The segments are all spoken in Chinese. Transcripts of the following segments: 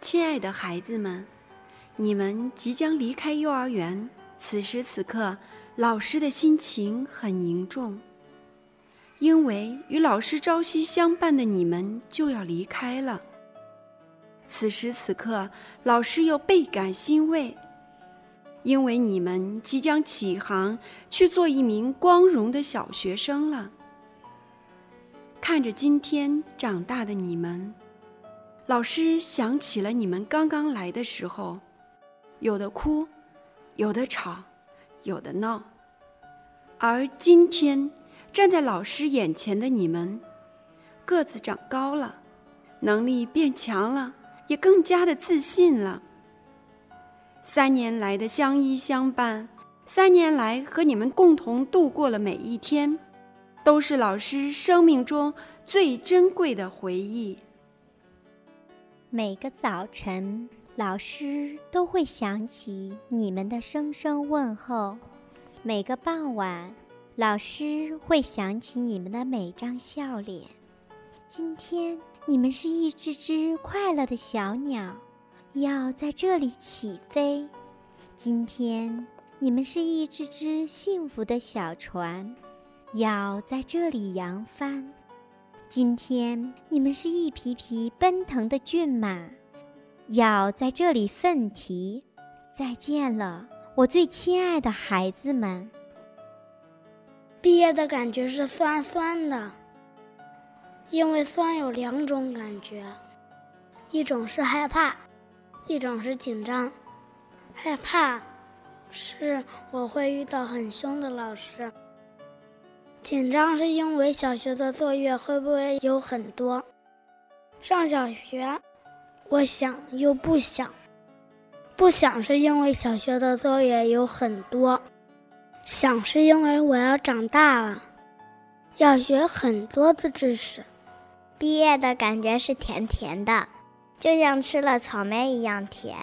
亲爱的孩子们，你们即将离开幼儿园。此时此刻，老师的心情很凝重，因为与老师朝夕相伴的你们就要离开了。此时此刻，老师又倍感欣慰，因为你们即将起航去做一名光荣的小学生了。看着今天长大的你们。老师想起了你们刚刚来的时候，有的哭，有的吵，有的闹。而今天站在老师眼前的你们，个子长高了，能力变强了，也更加的自信了。三年来的相依相伴，三年来和你们共同度过了每一天，都是老师生命中最珍贵的回忆。每个早晨，老师都会想起你们的声声问候；每个傍晚，老师会想起你们的每张笑脸。今天，你们是一只只快乐的小鸟，要在这里起飞；今天，你们是一只只幸福的小船，要在这里扬帆。今天你们是一匹匹奔腾的骏马，要在这里奋蹄。再见了，我最亲爱的孩子们。毕业的感觉是酸酸的，因为酸有两种感觉，一种是害怕，一种是紧张。害怕是我会遇到很凶的老师。紧张是因为小学的作业会不会有很多？上小学，我想又不想。不想是因为小学的作业有很多，想是因为我要长大了，要学很多的知识。毕业的感觉是甜甜的，就像吃了草莓一样甜。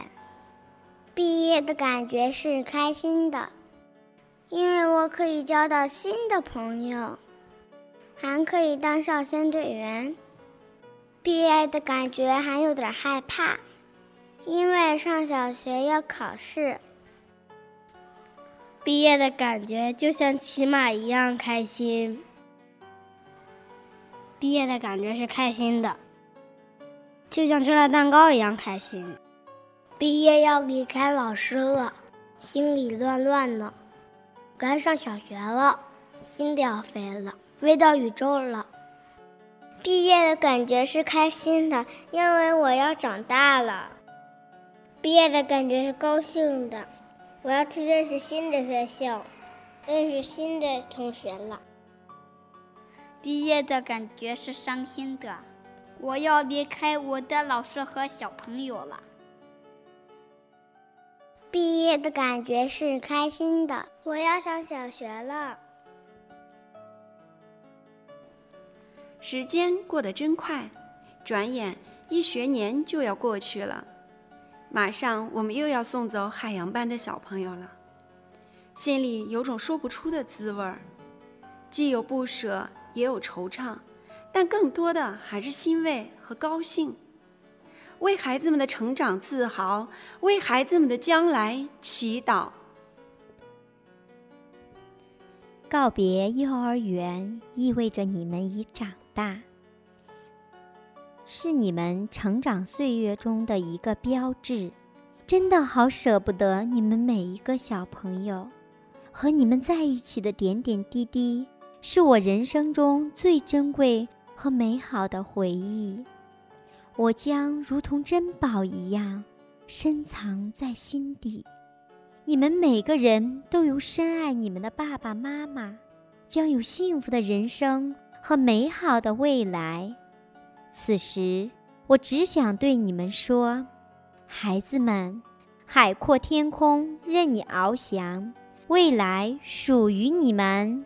毕业的感觉是开心的。因为我可以交到新的朋友，还可以当少先队员。毕业的感觉还有点害怕，因为上小学要考试。毕业的感觉就像骑马一样开心。毕业的感觉是开心的，就像吃了蛋糕一样开心。毕业要离开老师了，心里乱乱的。该上小学了，心都要飞了，飞到宇宙了。毕业的感觉是开心的，因为我要长大了。毕业的感觉是高兴的，我要去认识新的学校，认识新的同学了。毕业的感觉是伤心的，我要离开我的老师和小朋友了。毕业的感觉是开心的，我要上小学了。时间过得真快，转眼一学年就要过去了。马上我们又要送走海洋班的小朋友了，心里有种说不出的滋味儿，既有不舍，也有惆怅，但更多的还是欣慰和高兴。为孩子们的成长自豪，为孩子们的将来祈祷。告别幼儿园意味着你们已长大，是你们成长岁月中的一个标志。真的好舍不得你们每一个小朋友，和你们在一起的点点滴滴，是我人生中最珍贵和美好的回忆。我将如同珍宝一样深藏在心底。你们每个人都有深爱你们的爸爸妈妈，将有幸福的人生和美好的未来。此时，我只想对你们说：孩子们，海阔天空任你翱翔，未来属于你们。